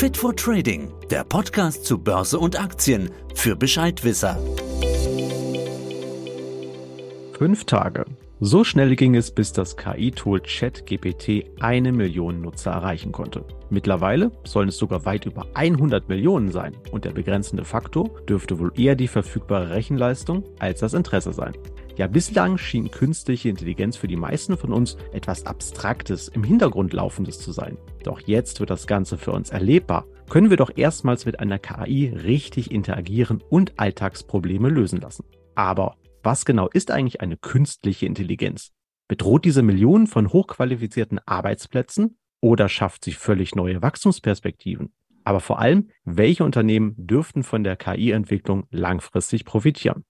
Fit for Trading, der Podcast zu Börse und Aktien für Bescheidwisser. Fünf Tage. So schnell ging es, bis das KI-Tool ChatGPT eine Million Nutzer erreichen konnte. Mittlerweile sollen es sogar weit über 100 Millionen sein und der begrenzende Faktor dürfte wohl eher die verfügbare Rechenleistung als das Interesse sein. Ja, bislang schien künstliche Intelligenz für die meisten von uns etwas Abstraktes, im Hintergrund laufendes zu sein. Doch jetzt wird das Ganze für uns erlebbar. Können wir doch erstmals mit einer KI richtig interagieren und Alltagsprobleme lösen lassen. Aber was genau ist eigentlich eine künstliche Intelligenz? Bedroht diese Millionen von hochqualifizierten Arbeitsplätzen oder schafft sie völlig neue Wachstumsperspektiven? Aber vor allem, welche Unternehmen dürften von der KI-Entwicklung langfristig profitieren?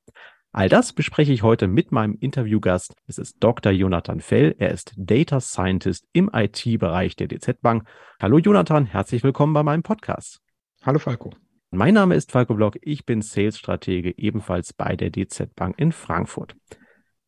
All das bespreche ich heute mit meinem Interviewgast. Es ist Dr. Jonathan Fell. Er ist Data Scientist im IT-Bereich der DZ Bank. Hallo Jonathan, herzlich willkommen bei meinem Podcast. Hallo Falco. Mein Name ist Falco Block, ich bin Sales-Stratege ebenfalls bei der DZ Bank in Frankfurt.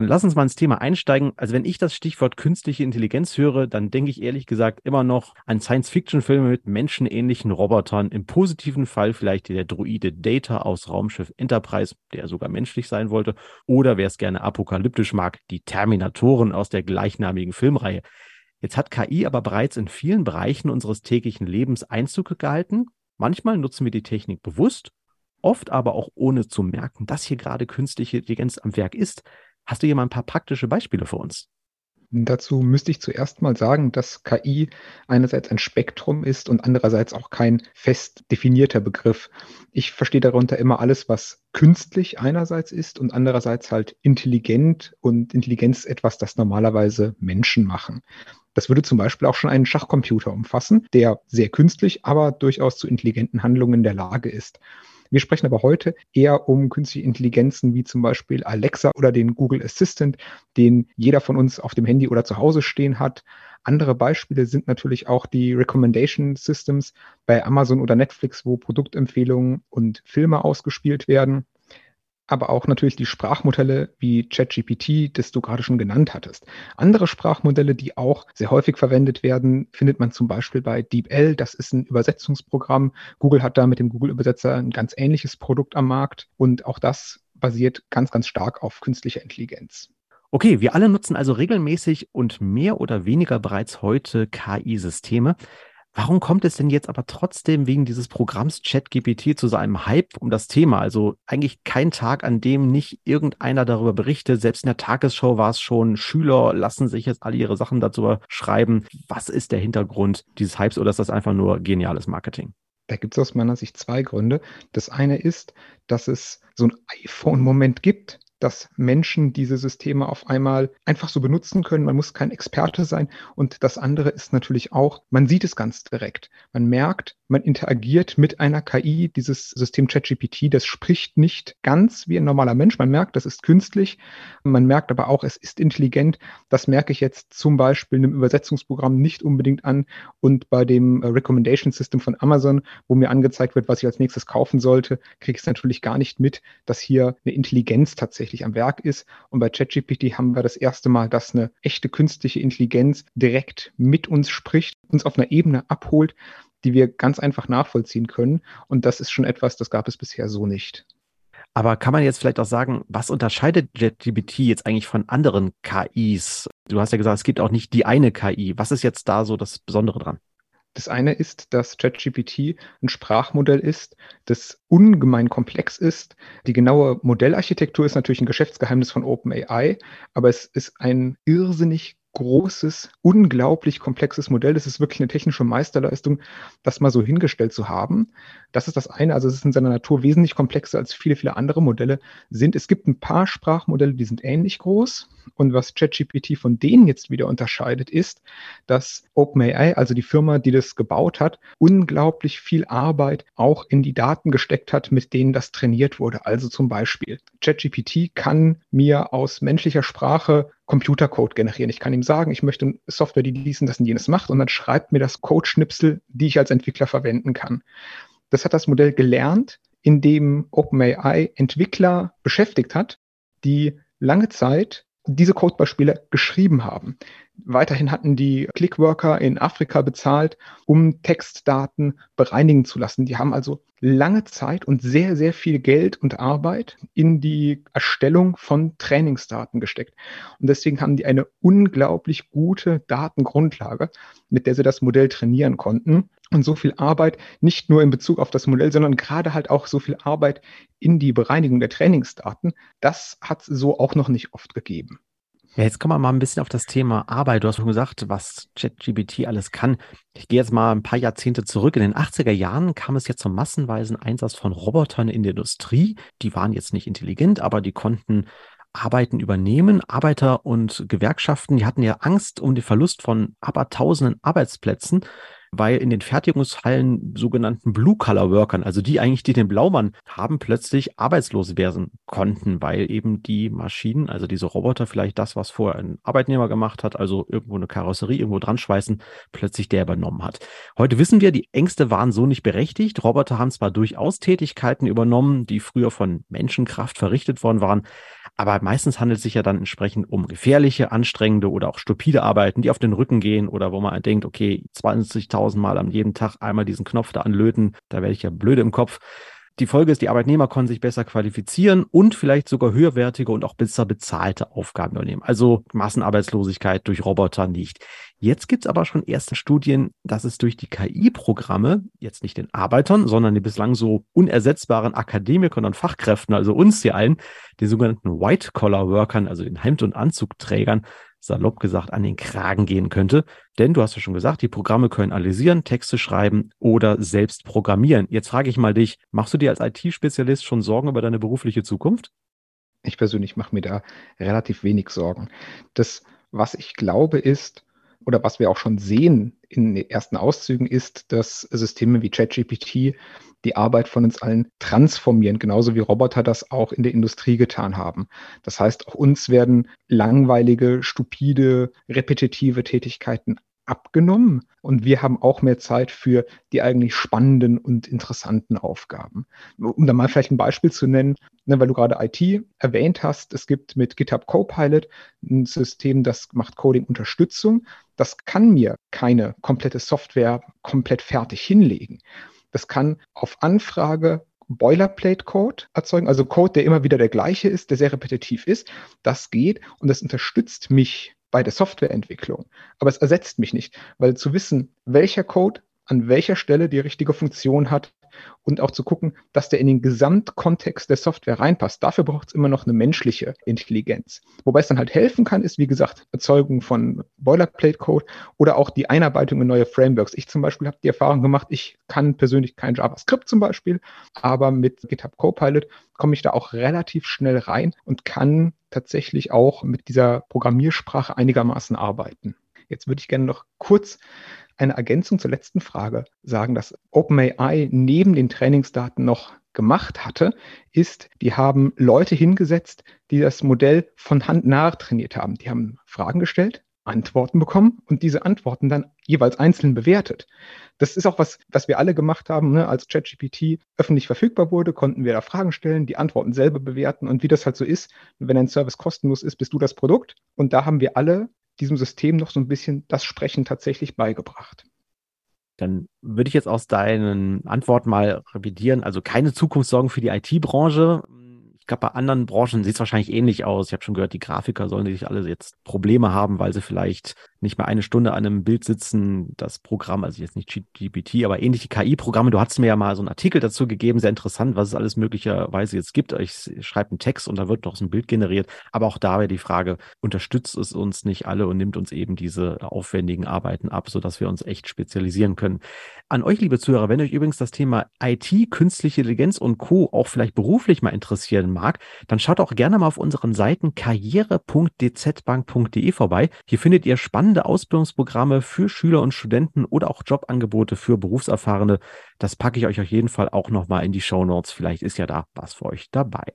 Lass uns mal ins Thema einsteigen. Also wenn ich das Stichwort künstliche Intelligenz höre, dann denke ich ehrlich gesagt immer noch an Science-Fiction-Filme mit menschenähnlichen Robotern. Im positiven Fall vielleicht der Druide Data aus Raumschiff Enterprise, der sogar menschlich sein wollte. Oder wer es gerne apokalyptisch mag, die Terminatoren aus der gleichnamigen Filmreihe. Jetzt hat KI aber bereits in vielen Bereichen unseres täglichen Lebens Einzug gehalten Manchmal nutzen wir die Technik bewusst, oft aber auch ohne zu merken, dass hier gerade künstliche Intelligenz am Werk ist. Hast du hier mal ein paar praktische Beispiele für uns? Dazu müsste ich zuerst mal sagen, dass KI einerseits ein Spektrum ist und andererseits auch kein fest definierter Begriff. Ich verstehe darunter immer alles, was künstlich einerseits ist und andererseits halt intelligent und Intelligenz etwas, das normalerweise Menschen machen. Das würde zum Beispiel auch schon einen Schachcomputer umfassen, der sehr künstlich, aber durchaus zu intelligenten Handlungen in der Lage ist. Wir sprechen aber heute eher um künstliche Intelligenzen wie zum Beispiel Alexa oder den Google Assistant, den jeder von uns auf dem Handy oder zu Hause stehen hat. Andere Beispiele sind natürlich auch die Recommendation Systems bei Amazon oder Netflix, wo Produktempfehlungen und Filme ausgespielt werden aber auch natürlich die Sprachmodelle wie ChatGPT, das du gerade schon genannt hattest. Andere Sprachmodelle, die auch sehr häufig verwendet werden, findet man zum Beispiel bei DeepL. Das ist ein Übersetzungsprogramm. Google hat da mit dem Google-Übersetzer ein ganz ähnliches Produkt am Markt und auch das basiert ganz, ganz stark auf künstlicher Intelligenz. Okay, wir alle nutzen also regelmäßig und mehr oder weniger bereits heute KI-Systeme. Warum kommt es denn jetzt aber trotzdem wegen dieses Programms ChatGPT zu so einem Hype um das Thema? Also eigentlich kein Tag, an dem nicht irgendeiner darüber berichtet. Selbst in der Tagesschau war es schon, Schüler lassen sich jetzt alle ihre Sachen dazu schreiben. Was ist der Hintergrund dieses Hypes oder ist das einfach nur geniales Marketing? Da gibt es aus meiner Sicht zwei Gründe. Das eine ist, dass es so ein iPhone-Moment gibt, dass Menschen diese Systeme auf einmal einfach so benutzen können. Man muss kein Experte sein. Und das andere ist natürlich auch, man sieht es ganz direkt. Man merkt, man interagiert mit einer KI. Dieses System ChatGPT, das spricht nicht ganz wie ein normaler Mensch. Man merkt, das ist künstlich. Man merkt aber auch, es ist intelligent. Das merke ich jetzt zum Beispiel in einem Übersetzungsprogramm nicht unbedingt an. Und bei dem äh, Recommendation System von Amazon, wo mir angezeigt wird, was ich als nächstes kaufen sollte, kriege ich es natürlich gar nicht mit, dass hier eine Intelligenz tatsächlich tatsächlich am Werk ist. Und bei ChatGPT haben wir das erste Mal, dass eine echte künstliche Intelligenz direkt mit uns spricht, uns auf einer Ebene abholt, die wir ganz einfach nachvollziehen können. Und das ist schon etwas, das gab es bisher so nicht. Aber kann man jetzt vielleicht auch sagen, was unterscheidet ChatGPT jetzt eigentlich von anderen KIs? Du hast ja gesagt, es gibt auch nicht die eine KI. Was ist jetzt da so das Besondere dran? Das eine ist, dass ChatGPT ein Sprachmodell ist, das ungemein komplex ist. Die genaue Modellarchitektur ist natürlich ein Geschäftsgeheimnis von OpenAI, aber es ist ein irrsinnig großes, unglaublich komplexes Modell. Das ist wirklich eine technische Meisterleistung, das mal so hingestellt zu haben. Das ist das eine. Also es ist in seiner Natur wesentlich komplexer als viele, viele andere Modelle sind. Es gibt ein paar Sprachmodelle, die sind ähnlich groß. Und was ChatGPT von denen jetzt wieder unterscheidet, ist, dass OpenAI, also die Firma, die das gebaut hat, unglaublich viel Arbeit auch in die Daten gesteckt hat, mit denen das trainiert wurde. Also zum Beispiel, ChatGPT kann mir aus menschlicher Sprache Computercode generieren. Ich kann ihm sagen, ich möchte Software, die dies und das und jenes macht und dann schreibt mir das Codeschnipsel, die ich als Entwickler verwenden kann. Das hat das Modell gelernt, indem OpenAI Entwickler beschäftigt hat, die lange Zeit diese Codebeispiele geschrieben haben. Weiterhin hatten die Clickworker in Afrika bezahlt, um Textdaten bereinigen zu lassen. Die haben also lange Zeit und sehr, sehr viel Geld und Arbeit in die Erstellung von Trainingsdaten gesteckt. Und deswegen haben die eine unglaublich gute Datengrundlage, mit der sie das Modell trainieren konnten. Und so viel Arbeit, nicht nur in Bezug auf das Modell, sondern gerade halt auch so viel Arbeit in die Bereinigung der Trainingsdaten, das hat es so auch noch nicht oft gegeben. Ja, jetzt kommen wir mal ein bisschen auf das Thema Arbeit. Du hast schon gesagt, was ChatGPT alles kann. Ich gehe jetzt mal ein paar Jahrzehnte zurück. In den 80er Jahren kam es jetzt zum massenweisen Einsatz von Robotern in der Industrie. Die waren jetzt nicht intelligent, aber die konnten Arbeiten übernehmen. Arbeiter und Gewerkschaften, die hatten ja Angst um den Verlust von abertausenden Arbeitsplätzen weil in den Fertigungshallen sogenannten Blue-Collar-Workern, also die eigentlich, die den Blaumann haben, plötzlich arbeitslos werden konnten, weil eben die Maschinen, also diese Roboter vielleicht das, was vorher ein Arbeitnehmer gemacht hat, also irgendwo eine Karosserie irgendwo dran schweißen, plötzlich der übernommen hat. Heute wissen wir, die Ängste waren so nicht berechtigt. Roboter haben zwar durchaus Tätigkeiten übernommen, die früher von Menschenkraft verrichtet worden waren, aber meistens handelt es sich ja dann entsprechend um gefährliche, anstrengende oder auch stupide Arbeiten, die auf den Rücken gehen oder wo man denkt, okay, 20.000 Mal am jeden Tag einmal diesen Knopf da anlöten, da werde ich ja blöde im Kopf. Die Folge ist, die Arbeitnehmer konnten sich besser qualifizieren und vielleicht sogar höherwertige und auch besser bezahlte Aufgaben übernehmen. Also Massenarbeitslosigkeit durch Roboter nicht. Jetzt gibt es aber schon erste Studien, dass es durch die KI-Programme, jetzt nicht den Arbeitern, sondern die bislang so unersetzbaren Akademikern und Fachkräften, also uns hier allen, den sogenannten White-Collar-Workern, also den Hemd- und Anzugträgern, salopp gesagt an den Kragen gehen könnte. Denn du hast ja schon gesagt, die Programme können analysieren, Texte schreiben oder selbst programmieren. Jetzt frage ich mal dich, machst du dir als IT-Spezialist schon Sorgen über deine berufliche Zukunft? Ich persönlich mache mir da relativ wenig Sorgen. Das, was ich glaube, ist, oder was wir auch schon sehen in den ersten Auszügen, ist, dass Systeme wie ChatGPT die Arbeit von uns allen transformieren, genauso wie Roboter das auch in der Industrie getan haben. Das heißt, auch uns werden langweilige, stupide, repetitive Tätigkeiten abgenommen und wir haben auch mehr Zeit für die eigentlich spannenden und interessanten Aufgaben. Um da mal vielleicht ein Beispiel zu nennen, ne, weil du gerade IT erwähnt hast, es gibt mit GitHub Copilot ein System, das macht Coding-Unterstützung. Das kann mir keine komplette Software komplett fertig hinlegen. Das kann auf Anfrage Boilerplate-Code erzeugen, also Code, der immer wieder der gleiche ist, der sehr repetitiv ist. Das geht und das unterstützt mich bei der Softwareentwicklung. Aber es ersetzt mich nicht, weil zu wissen, welcher Code an welcher Stelle die richtige Funktion hat, und auch zu gucken, dass der in den Gesamtkontext der Software reinpasst. Dafür braucht es immer noch eine menschliche Intelligenz. Wobei es dann halt helfen kann, ist wie gesagt Erzeugung von Boilerplate-Code oder auch die Einarbeitung in neue Frameworks. Ich zum Beispiel habe die Erfahrung gemacht, ich kann persönlich kein JavaScript zum Beispiel, aber mit GitHub Copilot komme ich da auch relativ schnell rein und kann tatsächlich auch mit dieser Programmiersprache einigermaßen arbeiten. Jetzt würde ich gerne noch kurz eine Ergänzung zur letzten Frage sagen, dass OpenAI neben den Trainingsdaten noch gemacht hatte, ist, die haben Leute hingesetzt, die das Modell von Hand nachtrainiert haben. Die haben Fragen gestellt, Antworten bekommen und diese Antworten dann jeweils einzeln bewertet. Das ist auch was, was wir alle gemacht haben. Ne? Als ChatGPT öffentlich verfügbar wurde, konnten wir da Fragen stellen, die Antworten selber bewerten und wie das halt so ist, wenn ein Service kostenlos ist, bist du das Produkt. Und da haben wir alle diesem System noch so ein bisschen das Sprechen tatsächlich beigebracht. Dann würde ich jetzt aus deinen Antworten mal revidieren. Also keine Zukunftssorgen für die IT-Branche. Ich glaube, bei anderen Branchen sieht es wahrscheinlich ähnlich aus. Ich habe schon gehört, die Grafiker sollen sich alle jetzt Probleme haben, weil sie vielleicht nicht mehr eine Stunde an einem Bild sitzen. Das Programm, also jetzt nicht GPT, aber ähnliche KI-Programme. Du hast mir ja mal so einen Artikel dazu gegeben, sehr interessant, was es alles möglicherweise jetzt gibt. Ich schreibe einen Text und da wird noch so ein Bild generiert. Aber auch da wäre die Frage, unterstützt es uns nicht alle und nimmt uns eben diese aufwendigen Arbeiten ab, sodass wir uns echt spezialisieren können. An euch, liebe Zuhörer, wenn euch übrigens das Thema IT, künstliche Intelligenz und Co. auch vielleicht beruflich mal interessieren mag, dann schaut auch gerne mal auf unseren Seiten karriere.dzbank.de vorbei. Hier findet ihr spannende Ausbildungsprogramme für Schüler und Studenten oder auch Jobangebote für Berufserfahrene. Das packe ich euch auf jeden Fall auch nochmal in die Show Notes. Vielleicht ist ja da was für euch dabei.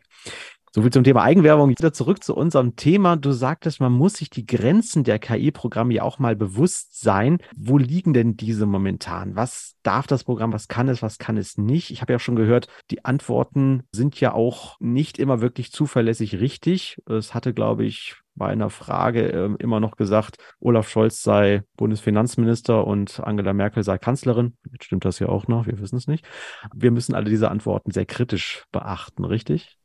Soviel zum Thema Eigenwerbung. Wieder zurück zu unserem Thema. Du sagtest, man muss sich die Grenzen der KI-Programme ja auch mal bewusst sein. Wo liegen denn diese momentan? Was darf das Programm? Was kann es? Was kann es nicht? Ich habe ja schon gehört, die Antworten sind ja auch nicht immer wirklich zuverlässig richtig. Es hatte, glaube ich, bei einer Frage äh, immer noch gesagt, Olaf Scholz sei Bundesfinanzminister und Angela Merkel sei Kanzlerin. Jetzt stimmt das ja auch noch, wir wissen es nicht. Wir müssen alle diese Antworten sehr kritisch beachten, richtig?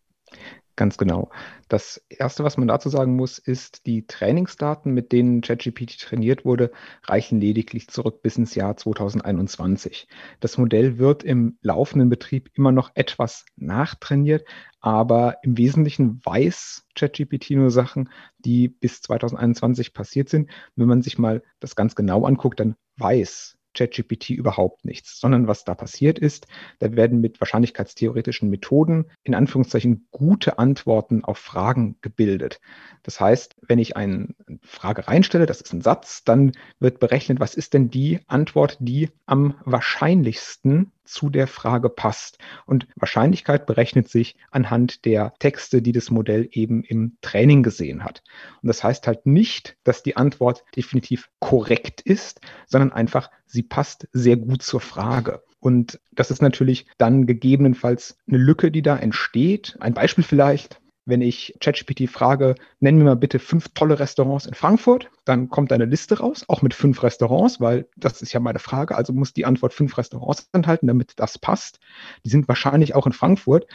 Ganz genau. Das Erste, was man dazu sagen muss, ist, die Trainingsdaten, mit denen ChatGPT trainiert wurde, reichen lediglich zurück bis ins Jahr 2021. Das Modell wird im laufenden Betrieb immer noch etwas nachtrainiert, aber im Wesentlichen weiß ChatGPT nur Sachen, die bis 2021 passiert sind. Wenn man sich mal das ganz genau anguckt, dann weiß ChatGPT überhaupt nichts, sondern was da passiert ist, da werden mit wahrscheinlichkeitstheoretischen Methoden in Anführungszeichen gute Antworten auf Fragen gebildet. Das heißt, wenn ich eine Frage reinstelle, das ist ein Satz, dann wird berechnet, was ist denn die Antwort, die am wahrscheinlichsten zu der Frage passt. Und Wahrscheinlichkeit berechnet sich anhand der Texte, die das Modell eben im Training gesehen hat. Und das heißt halt nicht, dass die Antwort definitiv korrekt ist, sondern einfach, sie passt sehr gut zur Frage. Und das ist natürlich dann gegebenenfalls eine Lücke, die da entsteht. Ein Beispiel vielleicht wenn ich ChatGPT frage, nenn mir mal bitte fünf tolle Restaurants in Frankfurt, dann kommt eine Liste raus, auch mit fünf Restaurants, weil das ist ja meine Frage. Also muss die Antwort fünf Restaurants enthalten, damit das passt. Die sind wahrscheinlich auch in Frankfurt.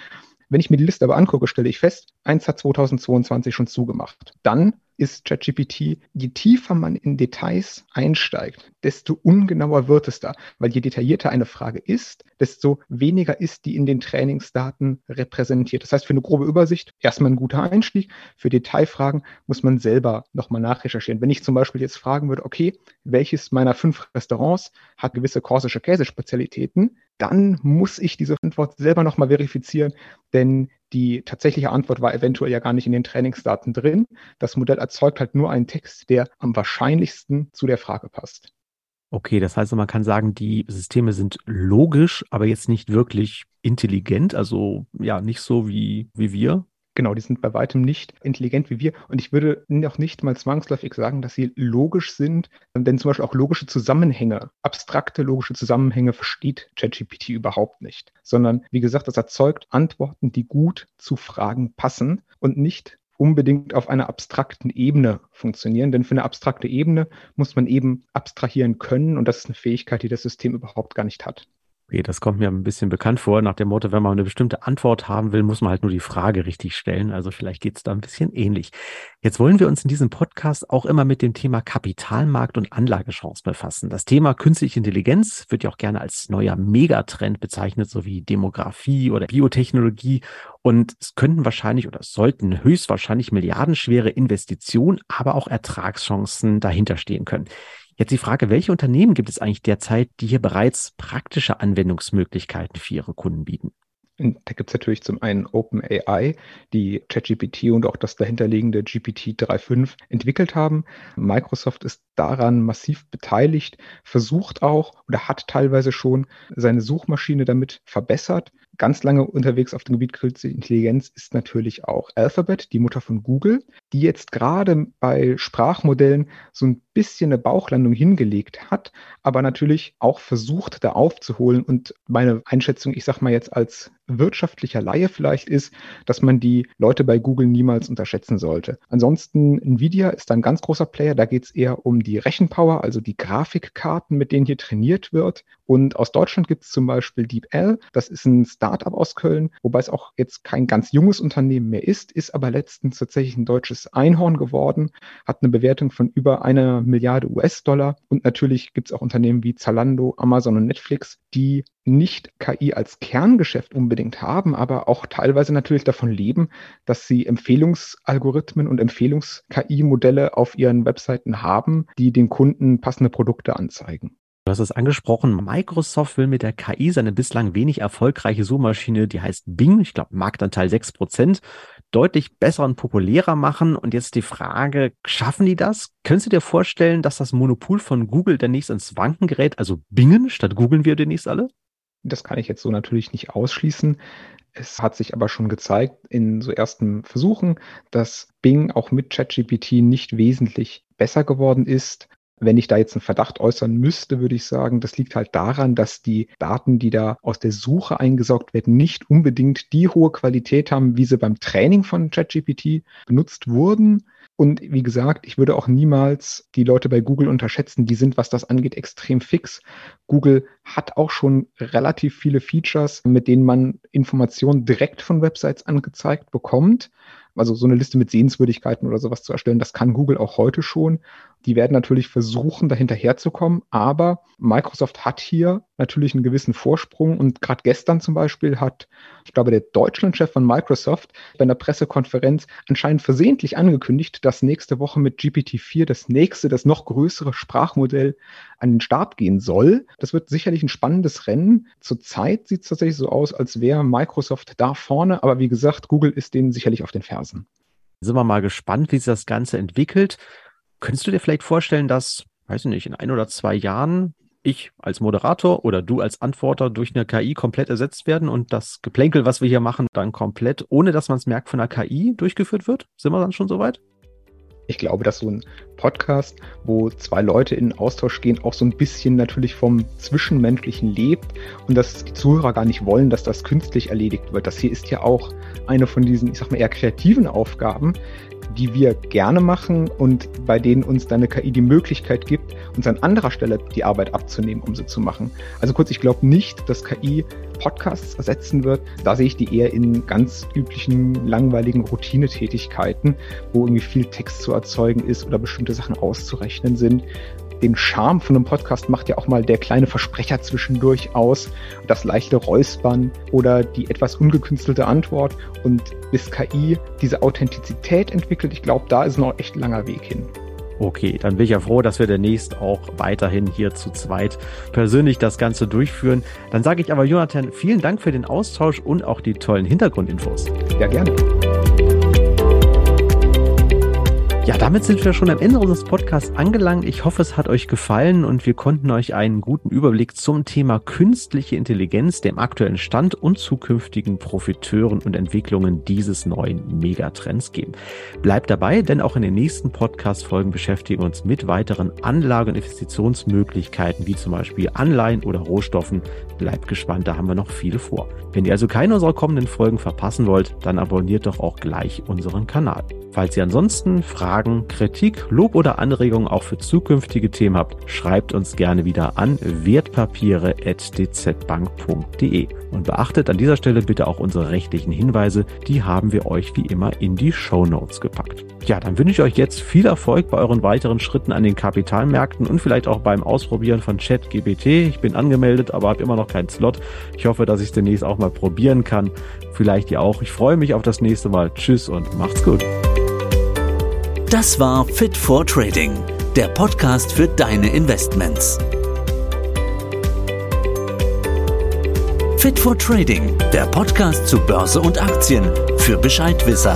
Wenn ich mir die Liste aber angucke, stelle ich fest, eins hat 2022 schon zugemacht. Dann ist ChatGPT, je tiefer man in Details einsteigt, desto ungenauer wird es da. Weil je detaillierter eine Frage ist, desto weniger ist die in den Trainingsdaten repräsentiert. Das heißt, für eine grobe Übersicht erstmal ein guter Einstieg. Für Detailfragen muss man selber nochmal nachrecherchieren. Wenn ich zum Beispiel jetzt fragen würde, okay, welches meiner fünf Restaurants hat gewisse korsische Käsespezialitäten, dann muss ich diese Antwort selber nochmal verifizieren, denn die tatsächliche Antwort war eventuell ja gar nicht in den Trainingsdaten drin. Das Modell erzeugt halt nur einen Text, der am wahrscheinlichsten zu der Frage passt. Okay, das heißt, man kann sagen, die Systeme sind logisch, aber jetzt nicht wirklich intelligent, also ja, nicht so wie, wie wir. Genau, die sind bei weitem nicht intelligent wie wir. Und ich würde noch nicht mal zwangsläufig sagen, dass sie logisch sind, denn zum Beispiel auch logische Zusammenhänge, abstrakte logische Zusammenhänge versteht ChatGPT überhaupt nicht. Sondern, wie gesagt, das erzeugt Antworten, die gut zu Fragen passen und nicht unbedingt auf einer abstrakten Ebene funktionieren. Denn für eine abstrakte Ebene muss man eben abstrahieren können und das ist eine Fähigkeit, die das System überhaupt gar nicht hat. Okay, das kommt mir ein bisschen bekannt vor, nach dem Motto, wenn man eine bestimmte Antwort haben will, muss man halt nur die Frage richtig stellen. Also vielleicht geht es da ein bisschen ähnlich. Jetzt wollen wir uns in diesem Podcast auch immer mit dem Thema Kapitalmarkt und Anlagechance befassen. Das Thema künstliche Intelligenz wird ja auch gerne als neuer Megatrend bezeichnet, so wie Demografie oder Biotechnologie. Und es könnten wahrscheinlich oder sollten höchstwahrscheinlich milliardenschwere Investitionen, aber auch Ertragschancen dahinter stehen können. Jetzt die Frage, welche Unternehmen gibt es eigentlich derzeit, die hier bereits praktische Anwendungsmöglichkeiten für ihre Kunden bieten? Da gibt es natürlich zum einen OpenAI, die ChatGPT und auch das dahinterliegende GPT 3.5 entwickelt haben. Microsoft ist daran massiv beteiligt, versucht auch oder hat teilweise schon seine Suchmaschine damit verbessert. Ganz lange unterwegs auf dem Gebiet künstliche Intelligenz ist natürlich auch Alphabet, die Mutter von Google, die jetzt gerade bei Sprachmodellen so ein bisschen eine Bauchlandung hingelegt hat, aber natürlich auch versucht, da aufzuholen. Und meine Einschätzung, ich sage mal jetzt als wirtschaftlicher Laie vielleicht ist, dass man die Leute bei Google niemals unterschätzen sollte. Ansonsten, Nvidia ist ein ganz großer Player. Da geht es eher um die Rechenpower, also die Grafikkarten, mit denen hier trainiert wird. Und aus Deutschland gibt es zum Beispiel DeepL. Das ist ein Startup aus Köln, wobei es auch jetzt kein ganz junges Unternehmen mehr ist, ist aber letztens tatsächlich ein deutsches Einhorn geworden, hat eine Bewertung von über einer Milliarde US-Dollar. Und natürlich gibt es auch Unternehmen wie Zalando, Amazon und Netflix, die nicht KI als Kerngeschäft unbedingt haben, aber auch teilweise natürlich davon leben, dass sie Empfehlungsalgorithmen und Empfehlungs-KI-Modelle auf ihren Webseiten haben, die den Kunden passende Produkte anzeigen. Du hast es angesprochen, Microsoft will mit der KI seine bislang wenig erfolgreiche Suchmaschine, die heißt Bing, ich glaube Marktanteil 6%, deutlich besser und populärer machen. Und jetzt die Frage, schaffen die das? Könntest du dir vorstellen, dass das Monopol von Google demnächst ins Wanken gerät, also Bingen statt googeln wir demnächst alle? Das kann ich jetzt so natürlich nicht ausschließen. Es hat sich aber schon gezeigt in so ersten Versuchen, dass Bing auch mit ChatGPT nicht wesentlich besser geworden ist. Wenn ich da jetzt einen Verdacht äußern müsste, würde ich sagen, das liegt halt daran, dass die Daten, die da aus der Suche eingesaugt werden, nicht unbedingt die hohe Qualität haben, wie sie beim Training von ChatGPT benutzt wurden. Und wie gesagt, ich würde auch niemals die Leute bei Google unterschätzen. Die sind, was das angeht, extrem fix. Google hat auch schon relativ viele Features, mit denen man Informationen direkt von Websites angezeigt bekommt also so eine Liste mit Sehenswürdigkeiten oder sowas zu erstellen, das kann Google auch heute schon. Die werden natürlich versuchen, dahinter herzukommen, aber Microsoft hat hier natürlich einen gewissen Vorsprung und gerade gestern zum Beispiel hat, ich glaube, der Deutschlandchef von Microsoft bei einer Pressekonferenz anscheinend versehentlich angekündigt, dass nächste Woche mit GPT-4 das nächste, das noch größere Sprachmodell an den Start gehen soll. Das wird sicherlich ein spannendes Rennen. Zurzeit sieht es tatsächlich so aus, als wäre Microsoft da vorne, aber wie gesagt, Google ist denen sicherlich auf den Fersen. Sind wir mal gespannt, wie sich das Ganze entwickelt. Könntest du dir vielleicht vorstellen, dass, weiß ich nicht, in ein oder zwei Jahren ich als Moderator oder du als Antworter durch eine KI komplett ersetzt werden und das Geplänkel, was wir hier machen, dann komplett, ohne dass man es merkt, von einer KI durchgeführt wird? Sind wir dann schon soweit? Ich glaube, dass so ein Podcast, wo zwei Leute in Austausch gehen, auch so ein bisschen natürlich vom Zwischenmenschlichen lebt und dass die Zuhörer gar nicht wollen, dass das künstlich erledigt wird. Das hier ist ja auch eine von diesen, ich sag mal, eher kreativen Aufgaben, die wir gerne machen und bei denen uns dann eine KI die Möglichkeit gibt, uns an anderer Stelle die Arbeit abzunehmen, um sie zu machen. Also kurz, ich glaube nicht, dass KI Podcasts ersetzen wird. Da sehe ich die eher in ganz üblichen, langweiligen Routinetätigkeiten, wo irgendwie viel Text zu erzeugen ist oder bestimmte Sachen auszurechnen sind den Charme von einem Podcast macht ja auch mal der kleine Versprecher zwischendurch aus, das leichte Räuspern oder die etwas ungekünstelte Antwort. Und bis KI diese Authentizität entwickelt, ich glaube, da ist noch echt langer Weg hin. Okay, dann bin ich ja froh, dass wir demnächst auch weiterhin hier zu zweit persönlich das Ganze durchführen. Dann sage ich aber, Jonathan, vielen Dank für den Austausch und auch die tollen Hintergrundinfos. Ja, gerne. Ja, damit sind wir schon am Ende unseres Podcasts angelangt. Ich hoffe, es hat euch gefallen und wir konnten euch einen guten Überblick zum Thema künstliche Intelligenz, dem aktuellen Stand und zukünftigen Profiteuren und Entwicklungen dieses neuen Megatrends geben. Bleibt dabei, denn auch in den nächsten Podcast-Folgen beschäftigen wir uns mit weiteren Anlage- und Investitionsmöglichkeiten, wie zum Beispiel Anleihen oder Rohstoffen. Bleibt gespannt, da haben wir noch viele vor. Wenn ihr also keine unserer kommenden Folgen verpassen wollt, dann abonniert doch auch gleich unseren Kanal. Falls ihr ansonsten Fragen, Kritik, Lob oder Anregungen auch für zukünftige Themen habt, schreibt uns gerne wieder an wertpapiere.dzbank.de. Und beachtet an dieser Stelle bitte auch unsere rechtlichen Hinweise, die haben wir euch wie immer in die Show Notes gepackt. Ja, dann wünsche ich euch jetzt viel Erfolg bei euren weiteren Schritten an den Kapitalmärkten und vielleicht auch beim Ausprobieren von ChatGPT. Ich bin angemeldet, aber habe immer noch keinen Slot. Ich hoffe, dass ich es demnächst auch mal probieren kann. Vielleicht ihr auch. Ich freue mich auf das nächste Mal. Tschüss und macht's gut. Das war Fit for Trading, der Podcast für deine Investments. Fit for Trading, der Podcast zu Börse und Aktien für Bescheidwisser.